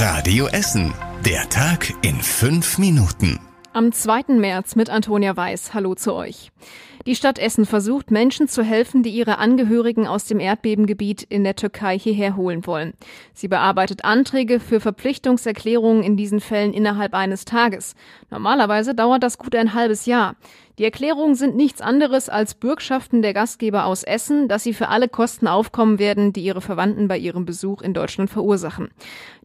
Radio Essen. Der Tag in fünf Minuten. Am 2. März mit Antonia Weiß. Hallo zu euch. Die Stadt Essen versucht, Menschen zu helfen, die ihre Angehörigen aus dem Erdbebengebiet in der Türkei hierher holen wollen. Sie bearbeitet Anträge für Verpflichtungserklärungen in diesen Fällen innerhalb eines Tages. Normalerweise dauert das gut ein halbes Jahr. Die Erklärungen sind nichts anderes als Bürgschaften der Gastgeber aus Essen, dass sie für alle Kosten aufkommen werden, die ihre Verwandten bei ihrem Besuch in Deutschland verursachen.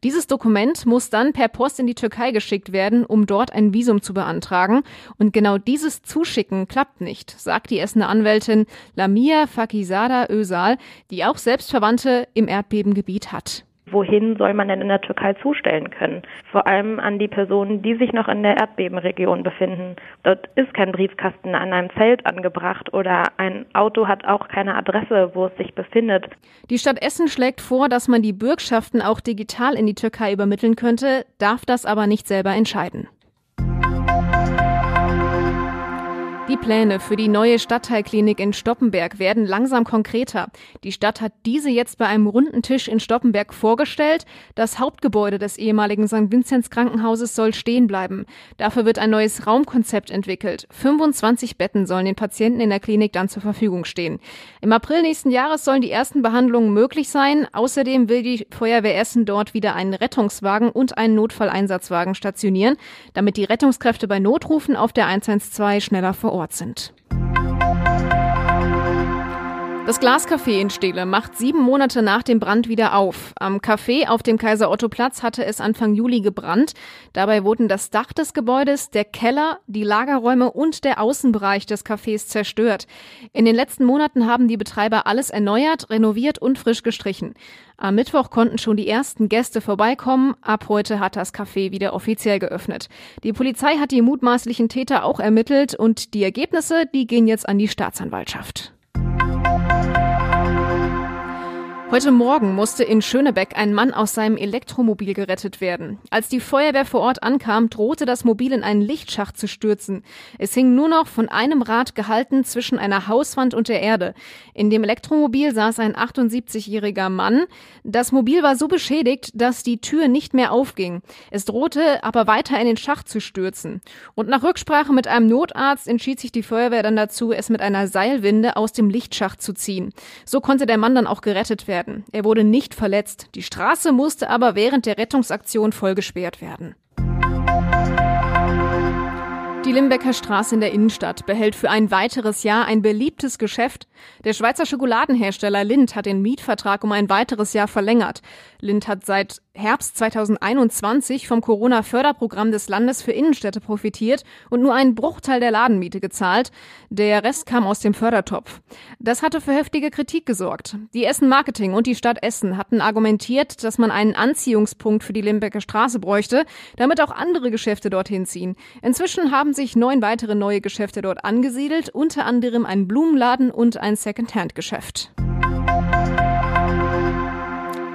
Dieses Dokument muss dann per Post in die Türkei geschickt werden, um dort ein Visum zu beantragen. Und genau dieses Zuschicken klappt nicht, sagt die Essener Anwältin Lamia Fakizada Özal, die auch selbst Verwandte im Erdbebengebiet hat wohin soll man denn in der Türkei zustellen können? Vor allem an die Personen, die sich noch in der Erdbebenregion befinden. Dort ist kein Briefkasten an einem Zelt angebracht oder ein Auto hat auch keine Adresse, wo es sich befindet. Die Stadt Essen schlägt vor, dass man die Bürgschaften auch digital in die Türkei übermitteln könnte, darf das aber nicht selber entscheiden. Die Pläne für die neue Stadtteilklinik in Stoppenberg werden langsam konkreter. Die Stadt hat diese jetzt bei einem runden Tisch in Stoppenberg vorgestellt. Das Hauptgebäude des ehemaligen St. Vinzenz Krankenhauses soll stehen bleiben. Dafür wird ein neues Raumkonzept entwickelt. 25 Betten sollen den Patienten in der Klinik dann zur Verfügung stehen. Im April nächsten Jahres sollen die ersten Behandlungen möglich sein. Außerdem will die Feuerwehr Essen dort wieder einen Rettungswagen und einen Notfalleinsatzwagen stationieren, damit die Rettungskräfte bei Notrufen auf der 112 schneller vor Ort sind. Das Glascafé in Steele macht sieben Monate nach dem Brand wieder auf. Am Café auf dem Kaiser-Otto-Platz hatte es Anfang Juli gebrannt. Dabei wurden das Dach des Gebäudes, der Keller, die Lagerräume und der Außenbereich des Cafés zerstört. In den letzten Monaten haben die Betreiber alles erneuert, renoviert und frisch gestrichen. Am Mittwoch konnten schon die ersten Gäste vorbeikommen. Ab heute hat das Café wieder offiziell geöffnet. Die Polizei hat die mutmaßlichen Täter auch ermittelt und die Ergebnisse, die gehen jetzt an die Staatsanwaltschaft. Heute Morgen musste in Schönebeck ein Mann aus seinem Elektromobil gerettet werden. Als die Feuerwehr vor Ort ankam, drohte das Mobil in einen Lichtschacht zu stürzen. Es hing nur noch von einem Rad gehalten zwischen einer Hauswand und der Erde. In dem Elektromobil saß ein 78-jähriger Mann. Das Mobil war so beschädigt, dass die Tür nicht mehr aufging. Es drohte aber weiter in den Schacht zu stürzen. Und nach Rücksprache mit einem Notarzt entschied sich die Feuerwehr dann dazu, es mit einer Seilwinde aus dem Lichtschacht zu ziehen. So konnte der Mann dann auch gerettet werden werden. Er wurde nicht verletzt. Die Straße musste aber während der Rettungsaktion voll gesperrt werden. Die Limbecker Straße in der Innenstadt behält für ein weiteres Jahr ein beliebtes Geschäft. Der Schweizer Schokoladenhersteller Lind hat den Mietvertrag um ein weiteres Jahr verlängert. Lind hat seit Herbst 2021 vom Corona-Förderprogramm des Landes für Innenstädte profitiert und nur einen Bruchteil der Ladenmiete gezahlt. Der Rest kam aus dem Fördertopf. Das hatte für heftige Kritik gesorgt. Die Essen Marketing und die Stadt Essen hatten argumentiert, dass man einen Anziehungspunkt für die Limbecker Straße bräuchte, damit auch andere Geschäfte dorthin ziehen. Inzwischen haben sich neun weitere neue Geschäfte dort angesiedelt, unter anderem ein Blumenladen und ein Second-Hand-Geschäft.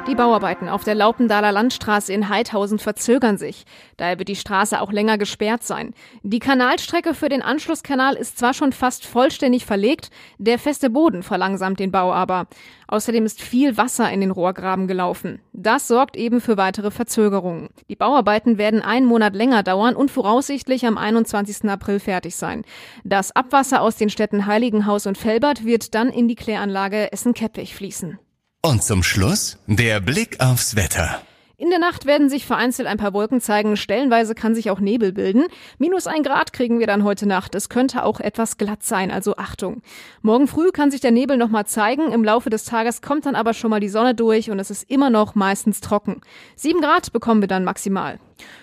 Die Bauarbeiten auf der Laupendaler Landstraße in Heidhausen verzögern sich. Daher wird die Straße auch länger gesperrt sein. Die Kanalstrecke für den Anschlusskanal ist zwar schon fast vollständig verlegt, der feste Boden verlangsamt den Bau aber. Außerdem ist viel Wasser in den Rohrgraben gelaufen. Das sorgt eben für weitere Verzögerungen. Die Bauarbeiten werden einen Monat länger dauern und voraussichtlich am 21. April fertig sein. Das Abwasser aus den Städten Heiligenhaus und Felbert wird dann in die Kläranlage Essen-Keppich fließen. Und zum Schluss der Blick aufs Wetter. In der Nacht werden sich vereinzelt ein paar Wolken zeigen. Stellenweise kann sich auch Nebel bilden. Minus ein Grad kriegen wir dann heute Nacht. Es könnte auch etwas glatt sein, also Achtung. Morgen früh kann sich der Nebel nochmal zeigen. Im Laufe des Tages kommt dann aber schon mal die Sonne durch und es ist immer noch meistens trocken. Sieben Grad bekommen wir dann maximal.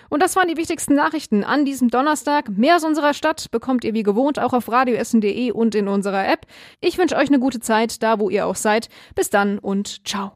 Und das waren die wichtigsten Nachrichten an diesem Donnerstag. Mehr aus unserer Stadt bekommt ihr wie gewohnt auch auf radioessen.de und in unserer App. Ich wünsche euch eine gute Zeit, da wo ihr auch seid. Bis dann und ciao.